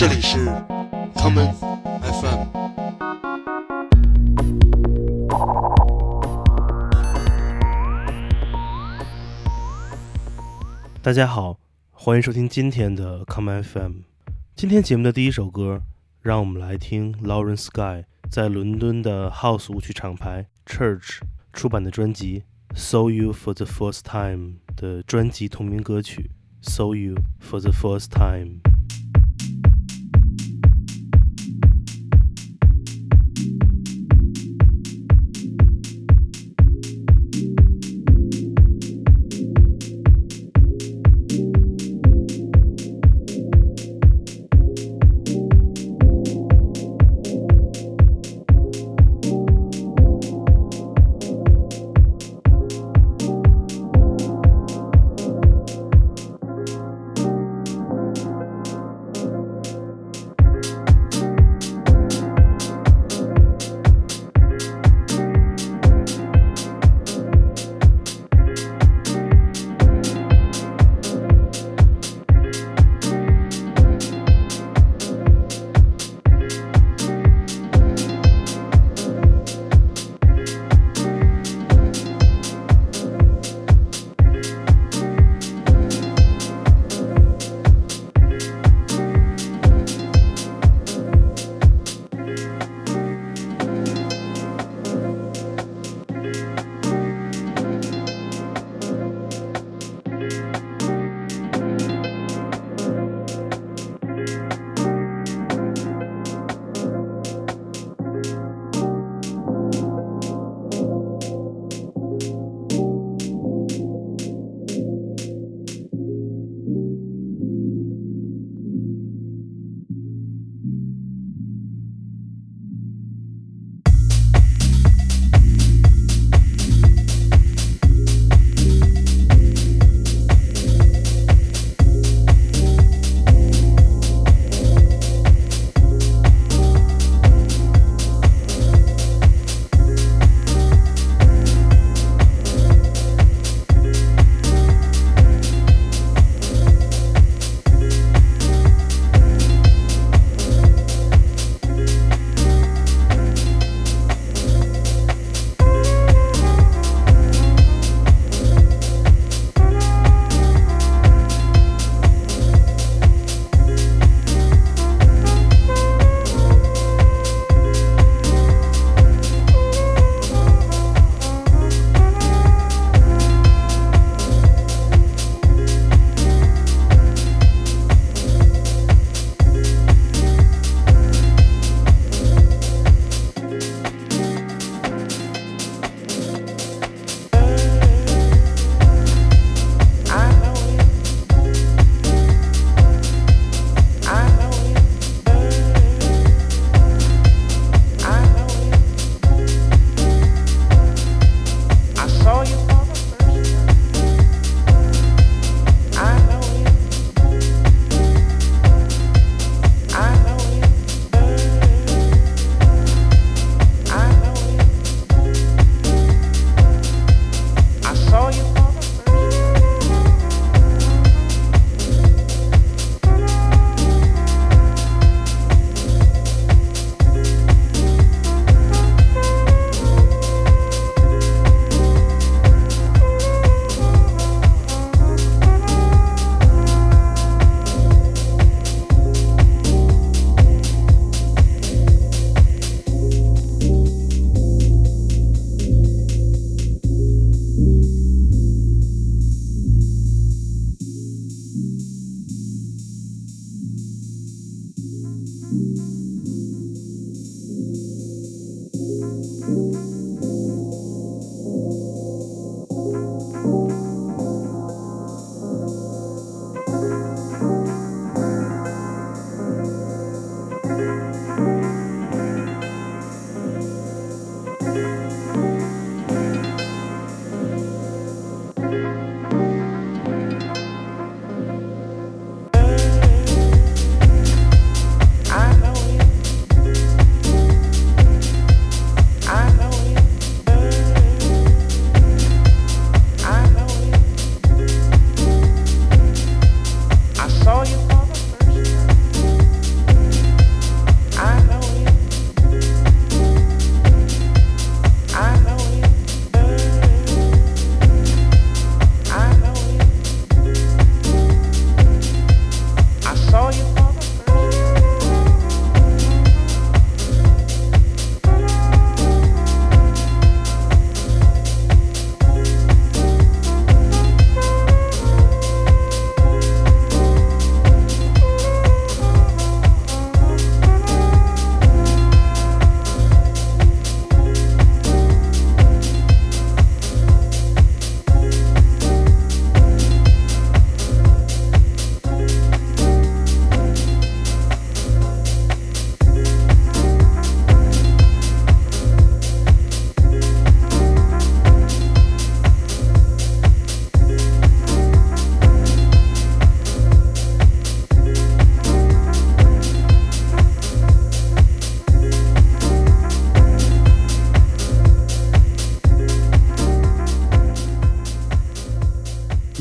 这里是 common FM。大家好，欢迎收听今天的 common FM。今天节目的第一首歌，让我们来听 Lauren Sky 在伦敦的 House 舞曲厂牌 Church 出版的专辑《Saw You for the First Time》的专辑同名歌曲《Saw You for the First Time》。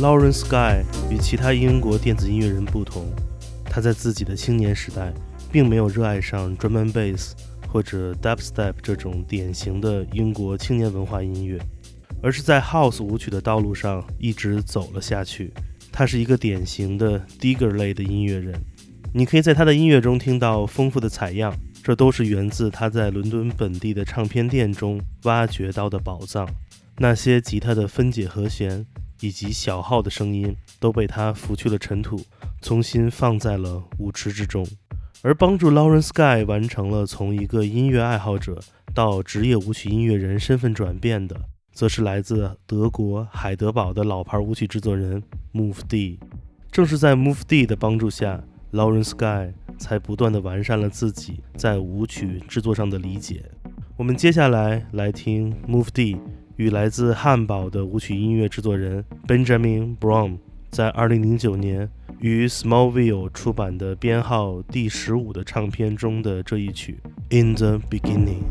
Lauren Sky 与其他英国电子音乐人不同，他在自己的青年时代并没有热爱上 drum and bass 或者 dubstep 这种典型的英国青年文化音乐，而是在 house 舞曲的道路上一直走了下去。他是一个典型的 digger 类的音乐人，你可以在他的音乐中听到丰富的采样，这都是源自他在伦敦本地的唱片店中挖掘到的宝藏。那些吉他的分解和弦以及小号的声音都被他拂去了尘土，重新放在了舞池之中。而帮助 Lauren Sky 完成了从一个音乐爱好者到职业舞曲音乐人身份转变的，则是来自德国海德堡的老牌舞曲制作人 Move D。正是在 Move D 的帮助下，Lauren Sky 才不断地完善了自己在舞曲制作上的理解。我们接下来来听 Move D。与来自汉堡的舞曲音乐制作人 Benjamin Brown 在2009年与 Smallville 出版的编号第十五的唱片中的这一曲《In the Beginning》。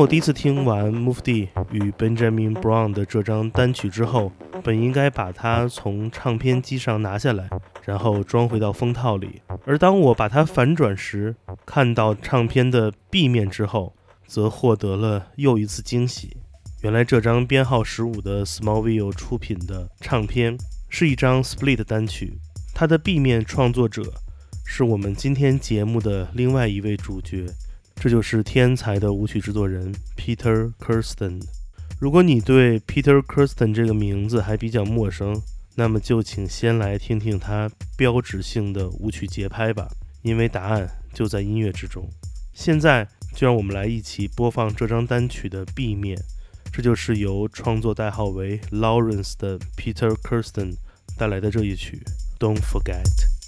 我第一次听完 Mufti 与 Benjamin Brown 的这张单曲之后，本应该把它从唱片机上拿下来，然后装回到封套里。而当我把它反转时，看到唱片的 B 面之后，则获得了又一次惊喜。原来这张编号十五的 Smallville 出品的唱片是一张 Split 单曲，它的 B 面创作者是我们今天节目的另外一位主角。这就是天才的舞曲制作人 Peter Kirsten。如果你对 Peter Kirsten 这个名字还比较陌生，那么就请先来听听他标志性的舞曲节拍吧，因为答案就在音乐之中。现在就让我们来一起播放这张单曲的 B 面，这就是由创作代号为 Lawrence 的 Peter Kirsten 带来的这一曲 Don't Forget。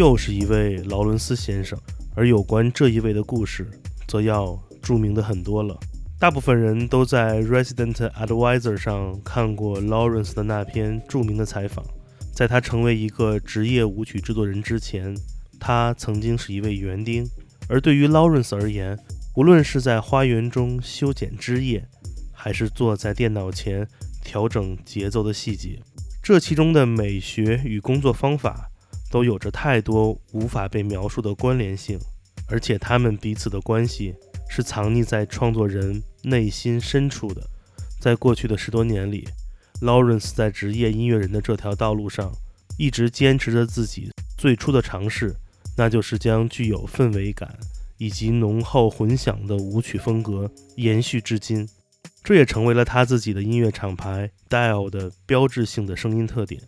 又是一位劳伦斯先生。而有关这一位的故事，则要著名的很多了。大部分人都在《Resident Advisor》上看过 Lawrence 的那篇著名的采访。在他成为一个职业舞曲制作人之前，他曾经是一位园丁。而对于 Lawrence 而言，无论是在花园中修剪枝叶，还是坐在电脑前调整节奏的细节，这其中的美学与工作方法都有着太多无法被描述的关联性，而且他们彼此的关系是藏匿在创作人内心深处的。在过去的十多年里，Lawrence 在职业音乐人的这条道路上，一直坚持着自己最初的尝试。那就是将具有氛围感以及浓厚混响的舞曲风格延续至今，这也成为了他自己的音乐厂牌 Dial 的标志性的声音特点。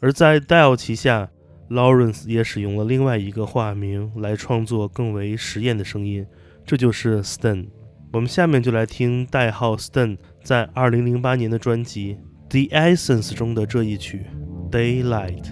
而在 Dial 旗下，Lawrence 也使用了另外一个化名来创作更为实验的声音，这就是 Stan。我们下面就来听代号 Stan 在2008年的专辑《The Essence》中的这一曲《Daylight》。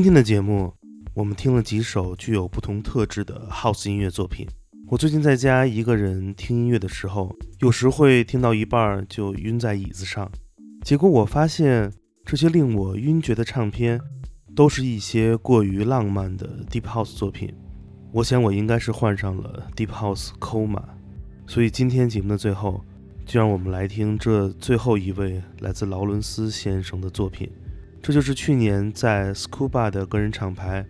今天的节目，我们听了几首具有不同特质的 House 音乐作品。我最近在家一个人听音乐的时候，有时会听到一半就晕在椅子上。结果我发现，这些令我晕厥的唱片，都是一些过于浪漫的 Deep House 作品。我想我应该是患上了 Deep House coma。所以今天节目的最后，就让我们来听这最后一位来自劳伦斯先生的作品。这就是去年在 Scuba 的个人厂牌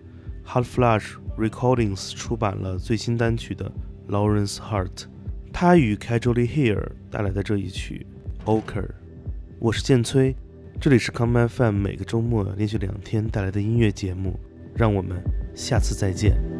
Hot Flash Recordings 出版了最新单曲的 Lawrence Hart，他与 Casually Here 带来的这一曲 Oker。我是建崔，这里是 Come FM 每个周末连续两天带来的音乐节目，让我们下次再见。